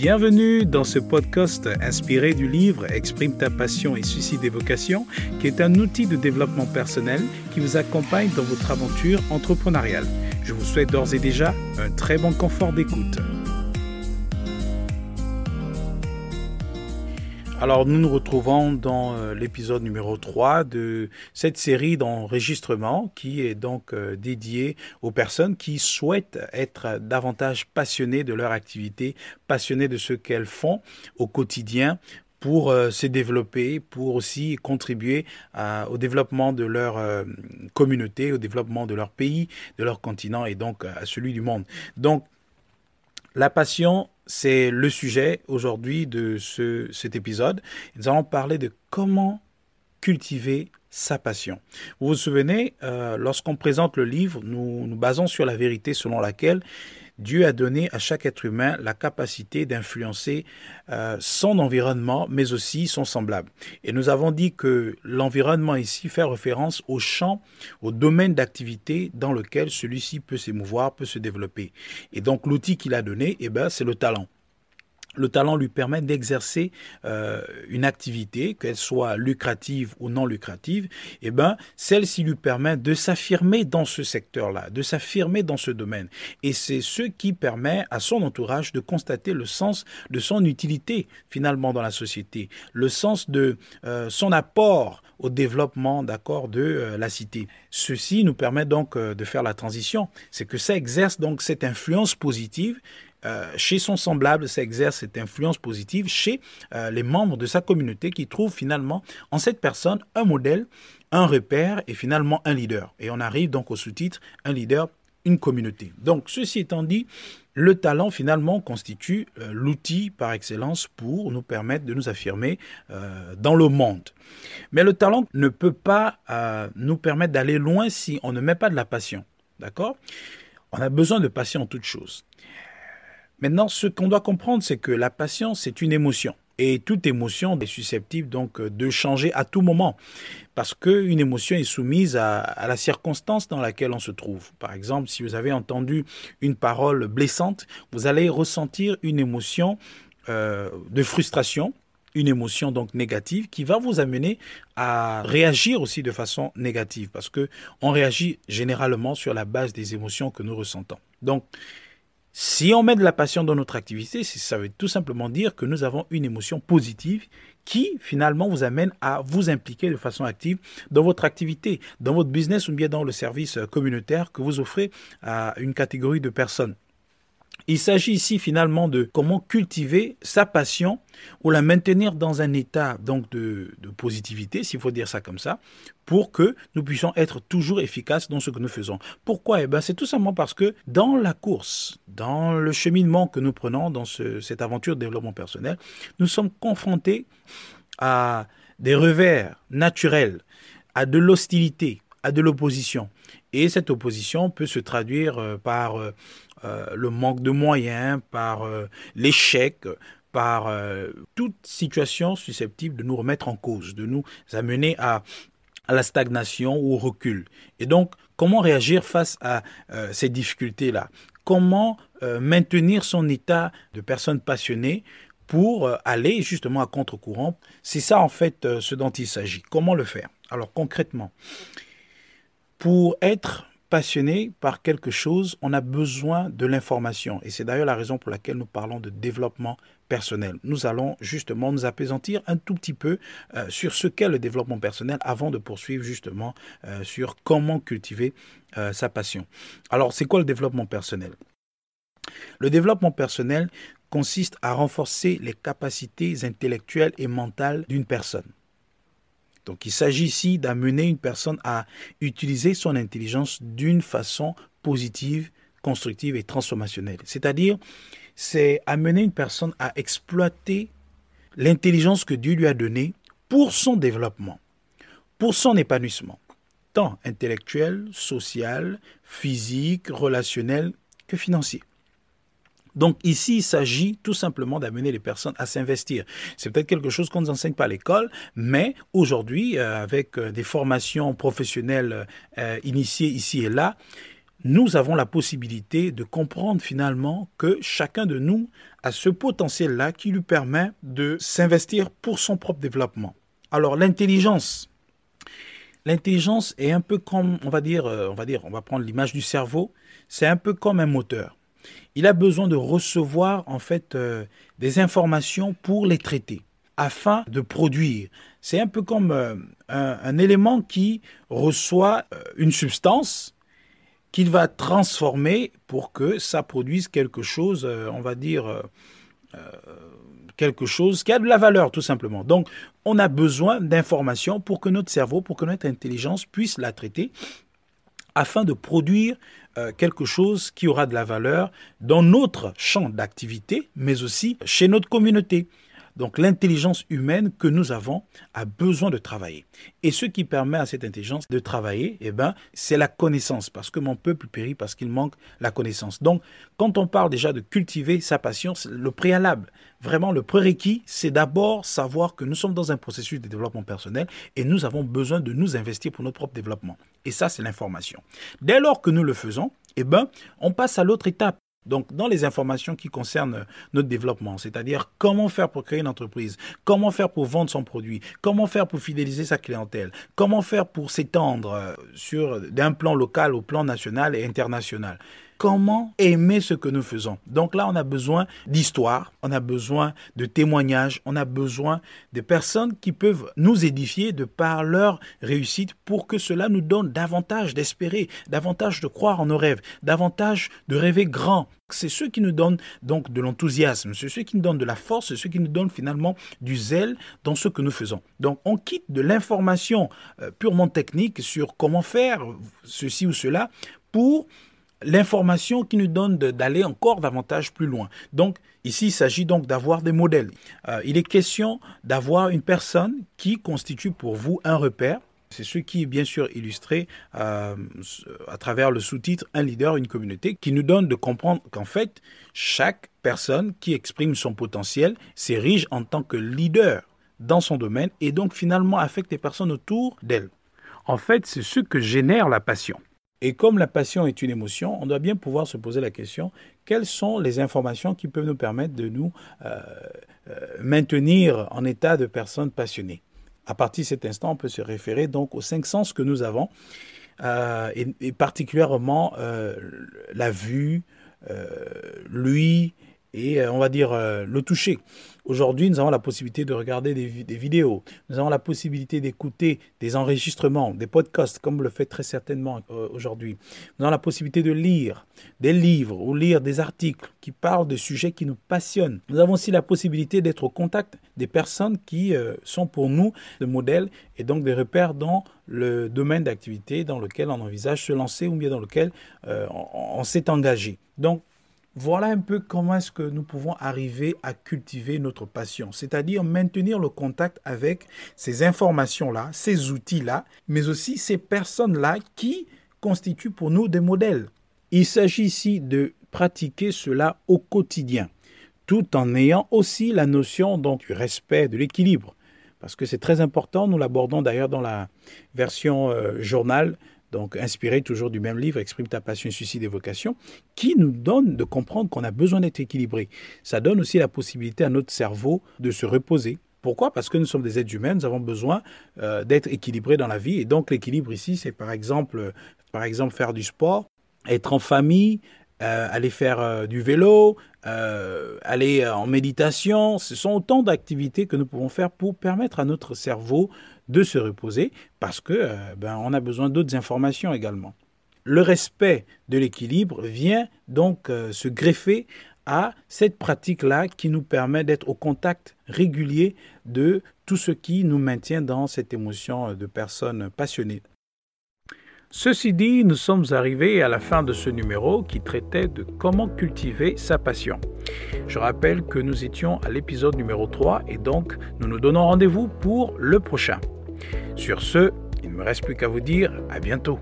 Bienvenue dans ce podcast inspiré du livre Exprime ta passion et suscite des vocations, qui est un outil de développement personnel qui vous accompagne dans votre aventure entrepreneuriale. Je vous souhaite d'ores et déjà un très bon confort d'écoute. Alors nous nous retrouvons dans euh, l'épisode numéro 3 de cette série d'enregistrement qui est donc euh, dédiée aux personnes qui souhaitent être davantage passionnées de leur activité, passionnées de ce qu'elles font au quotidien pour euh, se développer, pour aussi contribuer au développement de leur communauté, au développement de leur pays, de leur continent et donc à celui du monde. Donc la passion, c'est le sujet aujourd'hui de ce, cet épisode. Nous allons parler de comment cultiver sa passion. Vous vous souvenez, euh, lorsqu'on présente le livre, nous nous basons sur la vérité selon laquelle Dieu a donné à chaque être humain la capacité d'influencer euh, son environnement, mais aussi son semblable. Et nous avons dit que l'environnement ici fait référence au champ, au domaine d'activité dans lequel celui-ci peut s'émouvoir, peut se développer. Et donc l'outil qu'il a donné, eh ben, c'est le talent le talent lui permet d'exercer euh, une activité, qu'elle soit lucrative ou non lucrative, eh ben, celle-ci lui permet de s'affirmer dans ce secteur-là, de s'affirmer dans ce domaine. Et c'est ce qui permet à son entourage de constater le sens de son utilité finalement dans la société, le sens de euh, son apport au développement d'accord de euh, la cité. Ceci nous permet donc de faire la transition, c'est que ça exerce donc cette influence positive euh, chez son semblable, ça exerce cette influence positive chez euh, les membres de sa communauté qui trouvent finalement en cette personne un modèle, un repère et finalement un leader. Et on arrive donc au sous-titre un leader, une communauté. Donc ceci étant dit, le talent finalement constitue euh, l'outil par excellence pour nous permettre de nous affirmer dans le monde. Mais le talent ne peut pas nous permettre d'aller loin si on ne met pas de la passion. D'accord? On a besoin de passion en toute chose. Maintenant, ce qu'on doit comprendre, c'est que la patience, c'est une émotion. Et toute émotion est susceptible donc de changer à tout moment, parce qu'une émotion est soumise à, la circonstance dans laquelle on se trouve. Par exemple, si vous avez entendu une parole blessante, vous allez ressentir une émotion euh, de frustration, une émotion donc négative qui va vous amener à réagir aussi de façon négative, parce que on réagit généralement sur la base des émotions que nous ressentons. Donc si on met de la passion dans notre activité, ça veut tout simplement dire que nous avons une émotion positive qui finalement vous amène à vous impliquer de façon active dans votre activité, dans votre business ou bien dans le service communautaire que vous offrez à une catégorie de personnes. Il s'agit ici finalement de comment cultiver sa passion ou la maintenir dans un état donc de, positivité, s'il faut dire ça comme ça, pour que nous puissions être toujours efficaces dans ce que nous faisons. Pourquoi? Eh ben, C'est tout simplement parce que dans la course, dans le cheminement que nous prenons dans cette aventure de développement personnel, nous sommes confrontés à des revers naturels, à de l'hostilité, à de l'opposition. Et cette opposition peut se traduire euh, par euh, euh, le manque de moyens, par l'échec, par toute situation susceptible de nous remettre en cause, de nous amener à, la stagnation ou au recul. Et donc, comment réagir face à ces difficultés-là? Comment maintenir son état de personne passionnée pour aller justement à contre-courant? C'est ça en fait ce dont il s'agit. Comment le faire? Alors concrètement, pour être passionné par quelque chose, on a besoin de l'information. Et c'est d'ailleurs la raison pour laquelle nous parlons de développement personnel. Nous allons justement nous apaisantir un tout petit peu euh, sur ce qu'est le développement personnel avant de poursuivre justement euh, sur comment cultiver euh, sa passion. Alors, c'est quoi le développement personnel? Le développement personnel consiste à renforcer les capacités intellectuelles et mentales d'une personne. Donc il s'agit ici d'amener une personne à utiliser son intelligence d'une façon positive, constructive et transformationnelle. C'est-à-dire, c'est amener une personne à exploiter l'intelligence que Dieu lui a donnée pour son développement, pour son épanouissement, tant intellectuel, social, physique, relationnel que financier. Donc ici, il s'agit tout simplement d'amener les personnes à s'investir. C'est peut-être quelque chose qu'on ne nous enseigne pas à l'école, mais aujourd'hui, euh, avec euh, des formations professionnelles euh, initiées ici et là, nous avons la possibilité de comprendre finalement que chacun de nous a ce potentiel-là qui lui permet de s'investir pour son propre développement. Alors l'intelligence, l'intelligence est un peu comme, on va dire, on va dire, on va prendre l'image du cerveau, c'est un peu comme un moteur. Il a besoin de recevoir en fait euh, des informations pour les traiter afin de produire. C'est un peu comme euh, un, élément qui reçoit une substance qu'il va transformer pour que ça produise quelque chose, euh, on va dire, euh, euh, quelque chose qui a de la valeur tout simplement. Donc, on a besoin d'informations pour que notre cerveau, pour que notre intelligence puisse la traiter afin de produire quelque chose qui aura de la valeur dans notre champ d'activité, mais aussi chez notre communauté. Donc l'intelligence humaine que nous avons a besoin de travailler. Et ce qui permet à cette intelligence de travailler, eh ben, c'est la connaissance, parce que mon peuple périt parce qu'il manque la connaissance. Donc quand on parle déjà de cultiver sa passion, le préalable, vraiment le prérequis, c'est d'abord savoir que nous sommes dans un processus de développement personnel et nous avons besoin de nous investir pour notre propre développement. Et ça, c'est l'information. Dès lors que nous le faisons, eh ben, on passe à l'autre étape. Donc, dans les informations qui concernent notre développement, c'est-à-dire comment faire pour créer une entreprise, comment faire pour vendre son produit, comment faire pour fidéliser sa clientèle, comment faire pour s'étendre euh, sur d'un plan local au plan national et international comment aimer ce que nous faisons. Donc là, on a besoin d'histoire, on a besoin de témoignages, on a besoin de personnes qui peuvent nous édifier de par leur réussite pour que cela nous donne davantage d'espérer, davantage de croire en nos rêves, davantage de rêver grand. C'est ce qui nous donne donc de l'enthousiasme, c'est ce qui nous donne de la force, c'est ce qui nous donne finalement du zèle dans ce que nous faisons. Donc on quitte de l'information euh, purement technique sur comment faire ceci ou cela pour l'information qui nous donne d'aller encore davantage plus loin. Donc ici, il s'agit donc d'avoir des modèles. Euh, il est question d'avoir une personne qui constitue pour vous un repère. C'est ce qui est bien sûr illustré euh, à travers le sous-titre Un leader, une communauté, qui nous donne de comprendre qu'en fait, chaque personne qui exprime son potentiel s'érige en tant que leader dans son domaine et donc finalement affecte les personnes autour d'elle. En fait, c'est ce que génère la passion. Et comme la passion est une émotion, on doit bien pouvoir se poser la question, quelles sont les informations qui peuvent nous permettre de nous euh, euh, maintenir en état de personnes passionnées? À partir de cet instant, on peut se référer donc aux cinq sens que nous avons, euh, et, particulièrement la vue, l'ouïe, et on va dire le toucher. Aujourd'hui, nous avons la possibilité de regarder des, vidéos, nous avons la possibilité d'écouter des enregistrements, des podcasts, comme le faites très certainement euh, aujourd'hui. Nous avons la possibilité de lire des livres ou lire des articles qui parlent de sujets qui nous passionnent. Nous avons aussi la possibilité d'être au contact des personnes qui euh, sont pour nous des modèles et donc des repères dans le domaine d'activité dans lequel on envisage se lancer ou bien dans lequel euh, on, on s'est engagé. Donc, voilà un peu comment est-ce que nous pouvons arriver à cultiver notre passion, c'est-à-dire maintenir le contact avec ces informations-là, ces outils-là, mais aussi ces personnes-là qui constituent pour nous des modèles. Il s'agit ici de pratiquer cela au quotidien, tout en ayant aussi la notion donc, du respect, de l'équilibre, parce que c'est très important, nous l'abordons d'ailleurs dans la version euh, journal donc inspiré toujours du même livre, Exprime ta passion, suicide et vocation, qui nous donne de comprendre qu'on a besoin d'être équilibré. Ça donne aussi la possibilité à notre cerveau de se reposer. Pourquoi? Parce que nous sommes des êtres humains, nous avons besoin euh, d'être équilibrés dans la vie. Et donc l'équilibre ici, c'est par exemple, par exemple faire du sport, être en famille, euh, aller faire euh, du vélo, aller en méditation. Ce sont autant d'activités que nous pouvons faire pour permettre à notre cerveau de se reposer parce que euh, ben, on a besoin d'autres informations également. Le respect de l'équilibre vient donc euh, se greffer à cette pratique-là qui nous permet d'être au contact régulier de tout ce qui nous maintient dans cette émotion de personnes passionnées. Ceci dit, nous sommes arrivés à la fin de ce numéro qui traitait de comment cultiver sa passion. Je rappelle que nous étions à l'épisode numéro 3 et donc nous nous donnons rendez-vous pour le prochain. Sur ce, il ne me reste plus qu'à vous dire à bientôt.